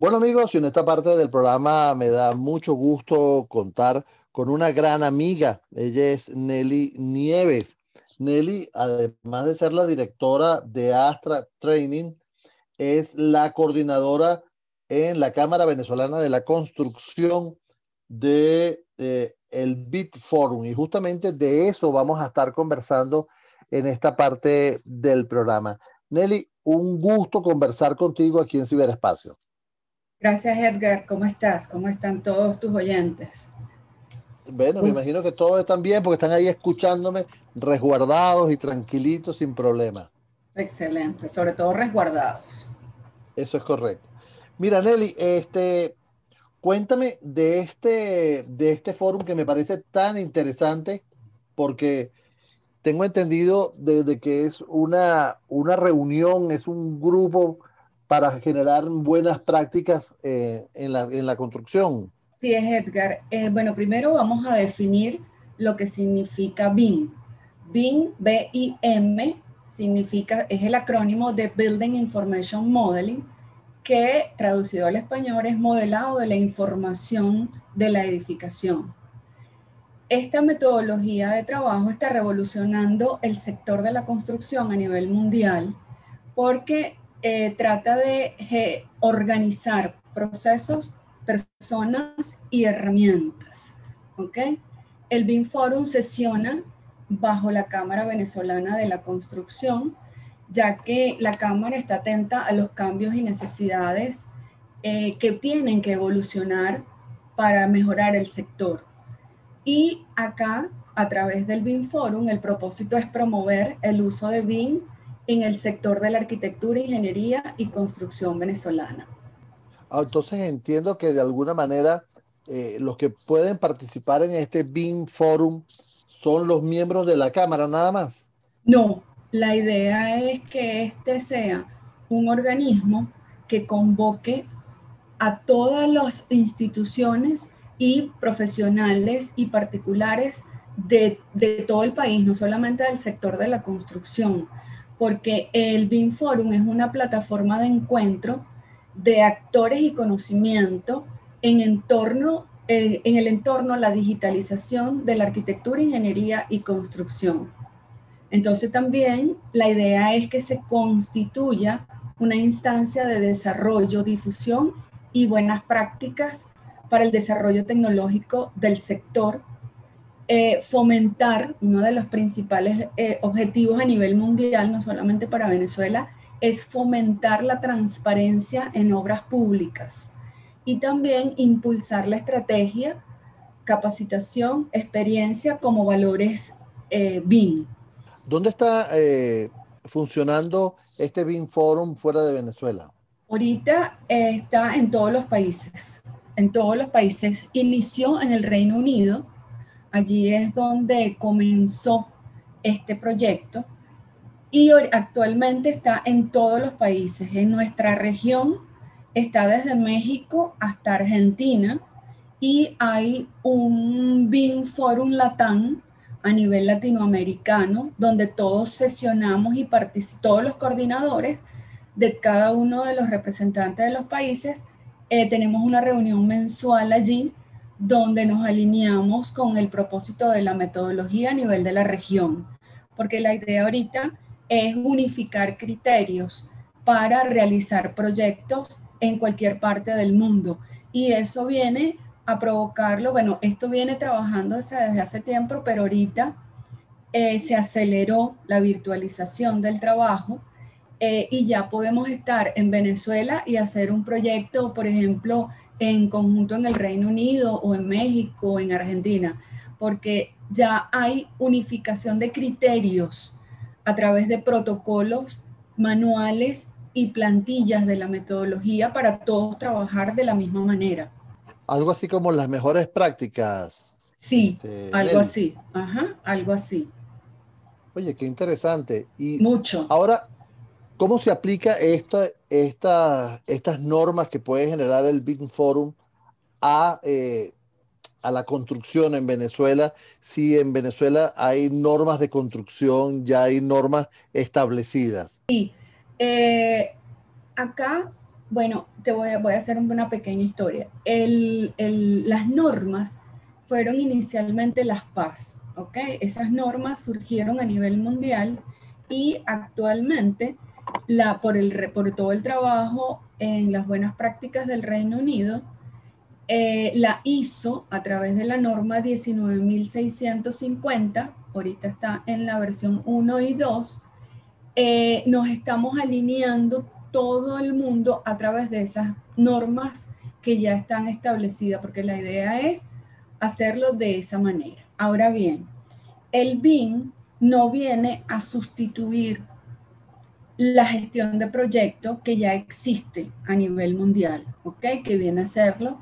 Bueno amigos, en esta parte del programa me da mucho gusto contar con una gran amiga. Ella es Nelly Nieves. Nelly, además de ser la directora de Astra Training, es la coordinadora en la Cámara Venezolana de la Construcción de eh, el BIT Forum y justamente de eso vamos a estar conversando en esta parte del programa. Nelly, un gusto conversar contigo aquí en Ciberespacio. Gracias, Edgar. ¿Cómo estás? ¿Cómo están todos tus oyentes? Bueno, me imagino que todos están bien porque están ahí escuchándome resguardados y tranquilitos sin problema. Excelente, sobre todo resguardados. Eso es correcto. Mira, Nelly, este, cuéntame de este, de este foro que me parece tan interesante porque tengo entendido de, que es una, una reunión, es un grupo para generar buenas prácticas eh, en, la, en, la, construcción. Sí, es Edgar. Eh, bueno, primero vamos a definir lo que significa BIM. BIM, B-I-M, significa, es el acrónimo de Building Information Modeling, que traducido al español es modelado de la información de la edificación. Esta metodología de trabajo está revolucionando el sector de la construcción a nivel mundial porque eh, trata de organizar procesos, personas y herramientas. ¿okay? El BIM Forum sesiona bajo la Cámara Venezolana de la Construcción, ya que la Cámara está atenta a los cambios y necesidades eh, que tienen que evolucionar para mejorar el sector. Y acá, a través del BIM Forum, el propósito es promover el uso de BIM en el sector de la arquitectura, ingeniería y construcción venezolana. Ah, entonces entiendo que de alguna manera eh, los que pueden participar en este BIM Forum son los miembros de la Cámara nada más. No, la idea es que este sea un organismo que convoque a todas las instituciones y profesionales y particulares de, de todo el país, no solamente del sector de la construcción, porque el BIM Forum es una plataforma de encuentro de actores y conocimiento en, el entorno a la digitalización de la arquitectura, ingeniería y construcción. Entonces también la idea es que se constituya una instancia de desarrollo, difusión y buenas prácticas para el desarrollo tecnológico del sector eh, fomentar, uno de los principales eh, objetivos a nivel mundial, no solamente para Venezuela, es fomentar la transparencia en obras públicas y también impulsar la estrategia, capacitación, experiencia como valores eh, BIM. ¿Dónde está funcionando este BIM Forum fuera de Venezuela? Ahorita está en todos los países, en todos los países. Inició en el Reino Unido, Allí es donde comenzó este proyecto y actualmente está en todos los países. En nuestra región está desde México hasta Argentina y hay un BIM Forum Latam a nivel latinoamericano donde todos sesionamos y todos los coordinadores de cada uno de los representantes de los países eh, tenemos una reunión mensual allí donde nos alineamos con el propósito de la metodología a nivel de la región, porque la idea ahorita es unificar criterios para realizar proyectos en cualquier parte del mundo. Y eso viene a provocarlo, bueno, esto viene trabajando desde hace tiempo, pero ahorita eh, se aceleró la virtualización del trabajo eh, y ya podemos estar en Venezuela y hacer un proyecto, por ejemplo, en conjunto en el Reino Unido o en México o en Argentina, porque ya hay unificación de criterios a través de protocolos, manuales y plantillas de la metodología para todos trabajar de la misma manera. Algo así como las mejores prácticas. Sí, este, algo así, ajá, algo así. Oye, qué interesante. Y Mucho. Ahora, ¿Cómo se aplica esta, esta, estas normas que puede generar el Big Forum a, eh, a la construcción en Venezuela? Si en Venezuela hay normas de construcción, ya hay normas establecidas. Sí, eh, acá Bueno, te voy a, voy a hacer una pequeña historia. las normas fueron inicialmente las PAS, ¿ok? Esas normas surgieron a nivel mundial y actualmente la, por, el, por todo el trabajo en las buenas prácticas del Reino Unido, eh, la hizo a través de la norma 19.650, ahorita está en la versión 1 y 2, eh, nos estamos alineando todo el mundo a través de esas normas que ya están establecidas, porque la idea es hacerlo de esa manera. Ahora bien, el BIM no viene a sustituir la gestión de proyectos que ya existe a nivel mundial, ¿ok? Que viene a hacerlo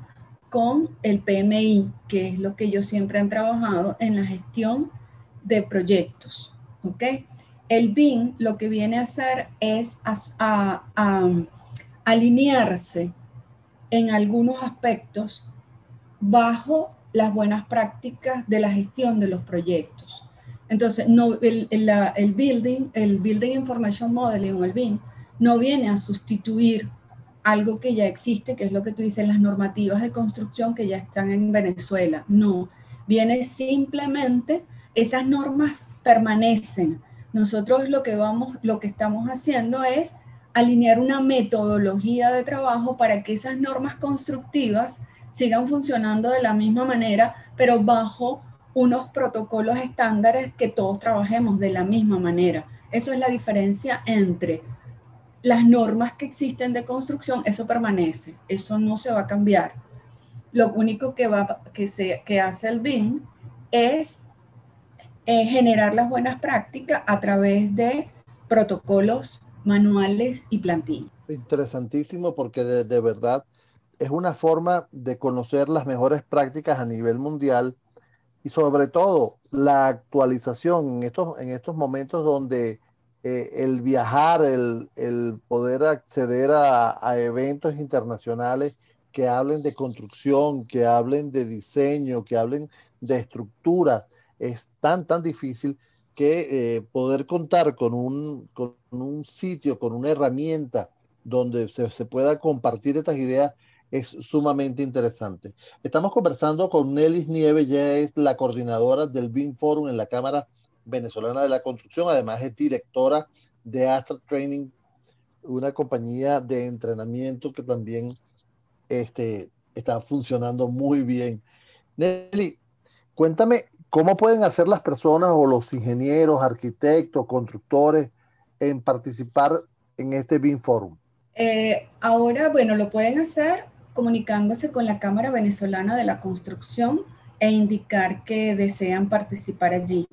con el PMI, que es lo que ellos siempre han trabajado en la gestión de proyectos, ¿ok? El BIM lo que viene a hacer es alinearse en algunos aspectos bajo las buenas prácticas de la gestión de los proyectos. Entonces, no, el, el, building, el Building Information Modeling o el BIM, no viene a sustituir algo que ya existe, que es lo que tú dices, las normativas de construcción que ya están en Venezuela. No, viene simplemente, esas normas permanecen. Nosotros lo que vamos, lo que estamos haciendo es alinear una metodología de trabajo para que esas normas constructivas sigan funcionando de la misma manera, pero bajo unos protocolos estándares que todos trabajemos de la misma manera. Eso es la diferencia entre las normas que existen de construcción, eso permanece, eso no se va a cambiar. Lo único que, va, que, se, que hace el BIM es eh, generar las buenas prácticas a través de protocolos, manuales y plantillas. Interesantísimo porque de, de verdad es una forma de conocer las mejores prácticas a nivel mundial y sobre todo la actualización en estos, en estos momentos donde eh, el viajar, el, poder acceder a, eventos internacionales que hablen de construcción, que hablen de diseño, que hablen de estructura, es tan, tan difícil que eh, poder contar con un, con un sitio, con una herramienta donde se, se pueda compartir estas ideas es sumamente interesante. Estamos conversando con Nelly Nieves, ya es la coordinadora del BIM Forum en la Cámara Venezolana de la Construcción, además es directora de Astra Training, una compañía de entrenamiento que también este, está funcionando muy bien. Nelly, cuéntame cómo pueden hacer las personas o los ingenieros, arquitectos, constructores en participar en este BIM Forum. Eh, ahora, bueno, lo pueden hacer comunicándose con la Cámara Venezolana de la Construcción e indicar que desean participar allí.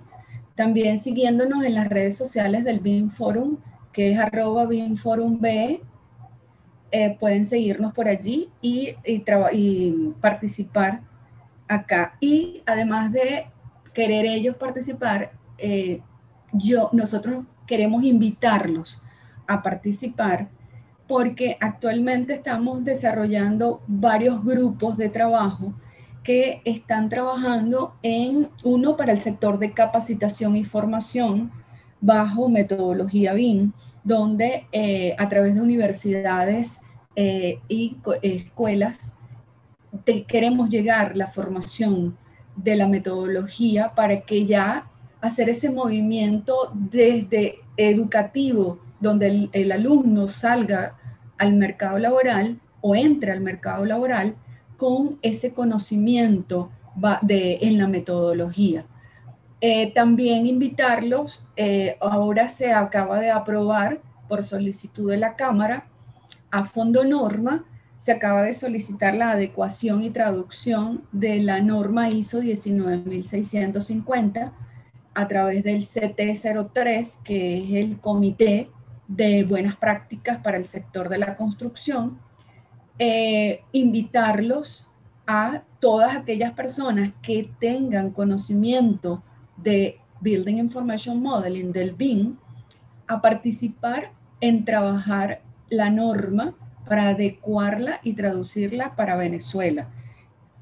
También siguiéndonos en las redes sociales del BIM Forum, que es arroba BIMForumBE, eh, pueden seguirnos por allí y, y, participar acá. Y además de querer ellos participar, eh, yo, nosotros queremos invitarlos a participar porque actualmente estamos desarrollando varios grupos de trabajo que están trabajando en uno para el sector de capacitación y formación bajo metodología BIM, donde eh, a través de universidades eh, y escuelas queremos llegar la formación de la metodología para que ya hacer ese movimiento desde educativo donde el, alumno salga al mercado laboral o entre al mercado laboral con ese conocimiento de, en la metodología. Eh, también invitarlos, eh, ahora se acaba de aprobar por solicitud de la Cámara a fondo norma, se acaba de solicitar la adecuación y traducción de la norma ISO 19650 a través del CT03, que es el comité de buenas prácticas para el sector de la construcción, eh, invitarlos a todas aquellas personas que tengan conocimiento de Building Information Modeling, del BIM, a participar en trabajar la norma para adecuarla y traducirla para Venezuela.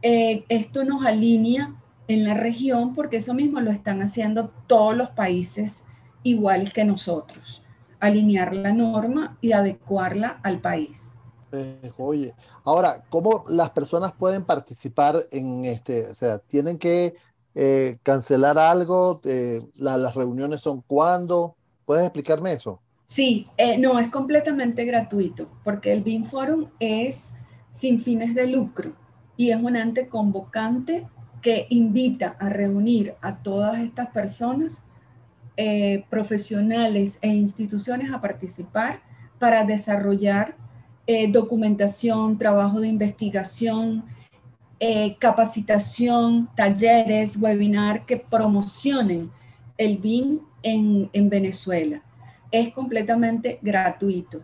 Eh, esto nos alinea en la región porque eso mismo lo están haciendo todos los países igual que nosotros alinear la norma y adecuarla al país. Eh, oye, ahora, ¿cómo las personas pueden participar en este? O sea, ¿tienen que eh, cancelar algo? Eh, ¿Las reuniones son cuándo? ¿Puedes explicarme eso? Sí, no, es completamente gratuito, porque el BIM Forum es sin fines de lucro y es un ente convocante que invita a reunir a todas estas personas, profesionales e instituciones a participar para desarrollar eh, documentación, trabajo de investigación, eh, capacitación, talleres, webinar que promocionen el BIM en, en Venezuela. Es completamente gratuito.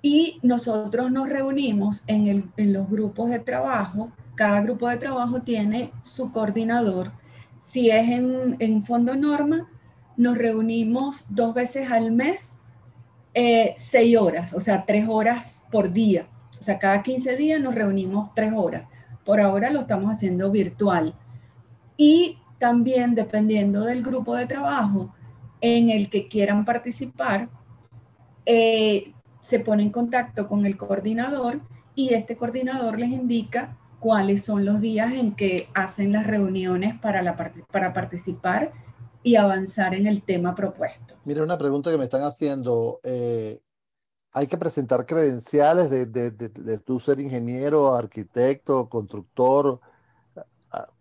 Y nosotros nos reunimos en, el, en los grupos de trabajo. Cada grupo de trabajo tiene su coordinador. Si es en, en Fondo Norma, nos reunimos dos veces al mes eh, seis horas, o sea, tres horas por día. O sea, cada 15 días nos reunimos tres horas. Por ahora lo estamos haciendo virtual. Y también dependiendo del grupo de trabajo en el que quieran participar, eh, se pone en contacto con el coordinador y este coordinador les indica cuáles son los días en que hacen las reuniones para, la, para participar y avanzar en el tema propuesto. Mira, una pregunta que me están haciendo. Eh, ¿Hay que presentar credenciales de, de, de, tu ser ingeniero, arquitecto, constructor?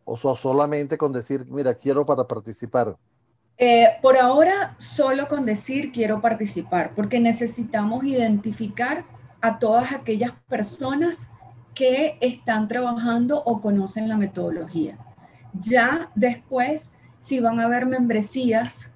¿O solamente con decir, mira, quiero para participar? Eh, por ahora, solo con decir quiero participar, porque necesitamos identificar a todas aquellas personas que están trabajando o conocen la metodología. Ya después si van a haber membresías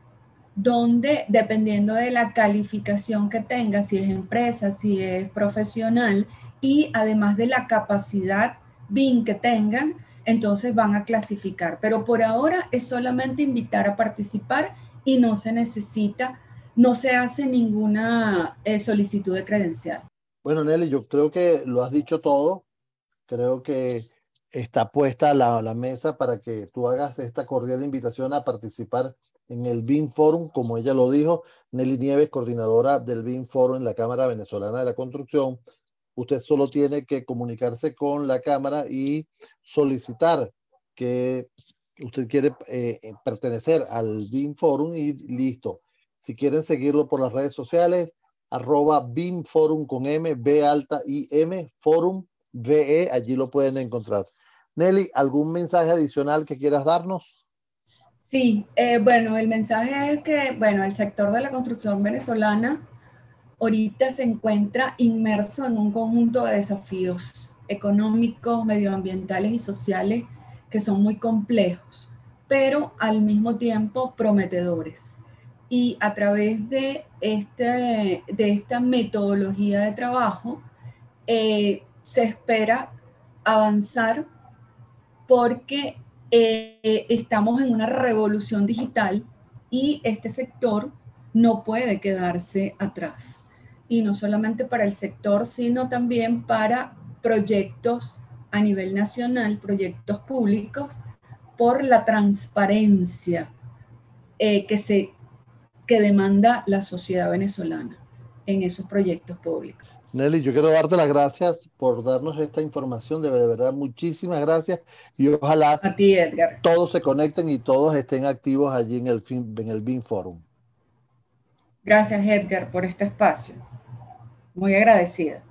donde, dependiendo de la calificación que tenga, si es empresa, si es profesional, y además de la capacidad BIN que tengan, entonces van a clasificar. Pero por ahora es solamente invitar a participar y no se necesita, no se hace ninguna eh, solicitud de credencial. Bueno, Nelly, yo creo que lo has dicho todo. Creo que está puesta la, la mesa para que tú hagas esta cordial invitación a participar en el BIM Forum, como ella lo dijo, Nelly Nieves, coordinadora del BIM Forum en la Cámara Venezolana de la Construcción. Usted solo tiene que comunicarse con la Cámara y solicitar que usted quiere eh, pertenecer al BIM Forum y listo. Si quieren seguirlo por las redes sociales, arroba BIM Forum con M, B alta I M, Forum VE, allí lo pueden encontrar. Nelly, ¿algún mensaje adicional que quieras darnos? Sí, eh, bueno, el mensaje es que, bueno, el sector de la construcción venezolana ahorita se encuentra inmerso en un conjunto de desafíos económicos, medioambientales y sociales que son muy complejos, pero al mismo tiempo prometedores. Y a través de, este, de esta metodología de trabajo, eh, se espera avanzar porque eh, estamos en una revolución digital y este sector no puede quedarse atrás. Y no solamente para el sector, sino también para proyectos a nivel nacional, proyectos públicos, por la transparencia eh, que, se, que demanda la sociedad venezolana en esos proyectos públicos. Nelly, yo quiero darte las gracias por darnos esta información, de verdad, muchísimas gracias y ojalá todos se conecten y todos estén activos allí en el, en el BIM Forum. Gracias Edgar por este espacio. Muy agradecida.